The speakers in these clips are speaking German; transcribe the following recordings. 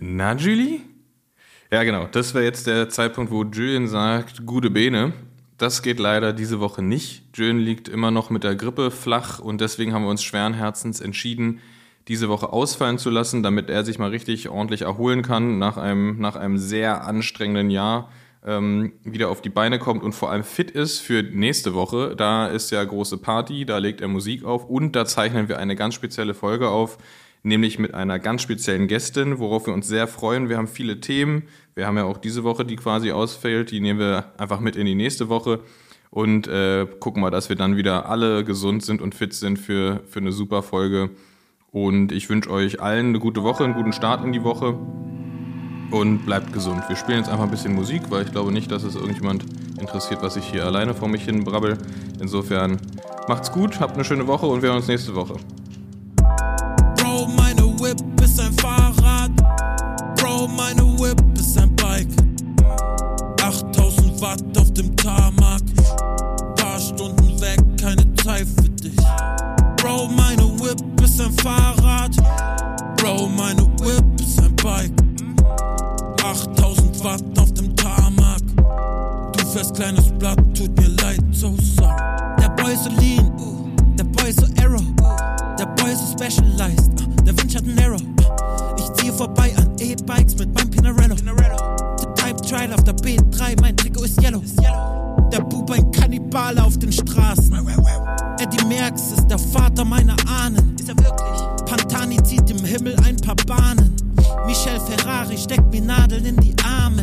Na, Julie? Ja, genau. Das wäre jetzt der Zeitpunkt, wo Julian sagt, gute Bene. Das geht leider diese Woche nicht. Julian liegt immer noch mit der Grippe flach und deswegen haben wir uns schweren Herzens entschieden, diese Woche ausfallen zu lassen, damit er sich mal richtig ordentlich erholen kann nach einem, nach einem sehr anstrengenden Jahr ähm, wieder auf die Beine kommt und vor allem fit ist für nächste Woche. Da ist ja große Party, da legt er Musik auf und da zeichnen wir eine ganz spezielle Folge auf, nämlich mit einer ganz speziellen Gästin, worauf wir uns sehr freuen. Wir haben viele Themen. Wir haben ja auch diese Woche, die quasi ausfällt, die nehmen wir einfach mit in die nächste Woche und äh, gucken mal, dass wir dann wieder alle gesund sind und fit sind für, für eine super Folge. Und ich wünsche euch allen eine gute Woche, einen guten Start in die Woche und bleibt gesund. Wir spielen jetzt einfach ein bisschen Musik, weil ich glaube nicht, dass es irgendjemand interessiert, was ich hier alleine vor mich hin brabbel. Insofern macht's gut, habt eine schöne Woche und wir hören uns nächste Woche. Whip ist ein Fahrrad. Bro, meine Whip ist ein Bike. 8000 Watt auf dem Tarmac. Paar Stunden weg, keine Zeit für dich. Bro, meine Whip ist ein Fahrrad. Bro, meine Whip ist ein Bike. 8000 Watt auf dem Tarmac. Du fährst kleines Blatt, tut mir leid, so sorry. Der Boy ist lean, uh, der Boy ist arrow, der Boy ist so specialized, uh, der Wunsch hat ein Arrow. Uh, ich ziehe vorbei an E-Bikes mit meinem Pinarello. Der Type Trial auf der B3, mein Trikot ist yellow. Der Bub ein Kannibale auf den Straßen. Eddie Merckx ist der Vater meiner Ahnen. Ist er wirklich? Pantani zieht im Himmel ein paar Bahnen. Michel Ferrari steckt mir Nadeln in die Arme.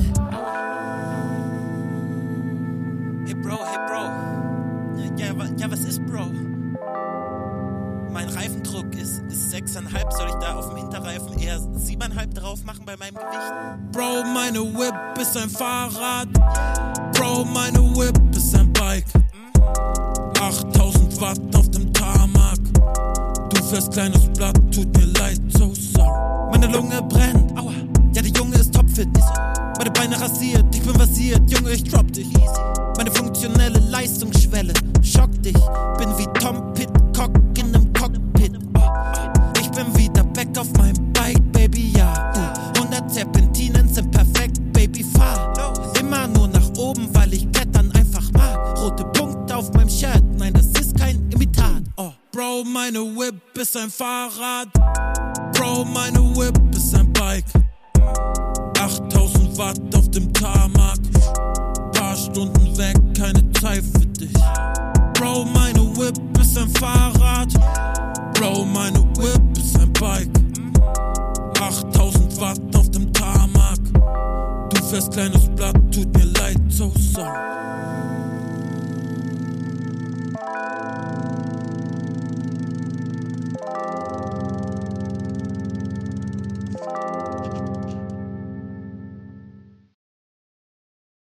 Hey Bro, hey Bro. Ja, ja was ist Bro? 6,5. Soll ich da auf dem Hinterreifen eher 7,5 drauf machen bei meinem Gewicht? Bro, meine Whip ist ein Fahrrad. Bro, meine Whip ist ein Bike. 8000 Watt auf dem Tarmac. Du fährst kleines Blatt, tut mir leid, so sorry. Meine Lunge brennt, aua. Ja, der Junge ist topfit. Meine Beine rasiert, ich bin versiert, Junge, ich drop dich. Meine funktionelle Leistungsschwelle meine Whip ist ein Fahrrad. Bro, meine Whip ist ein Bike. 8000 Watt auf dem Tarmac. Paar Stunden weg, keine Zeit für dich. Bro, meine Whip ist ein Fahrrad. Bro, meine Whip ist ein Bike. 8000 Watt auf dem Tarmac. Du fährst kleines Blatt, tut mir leid,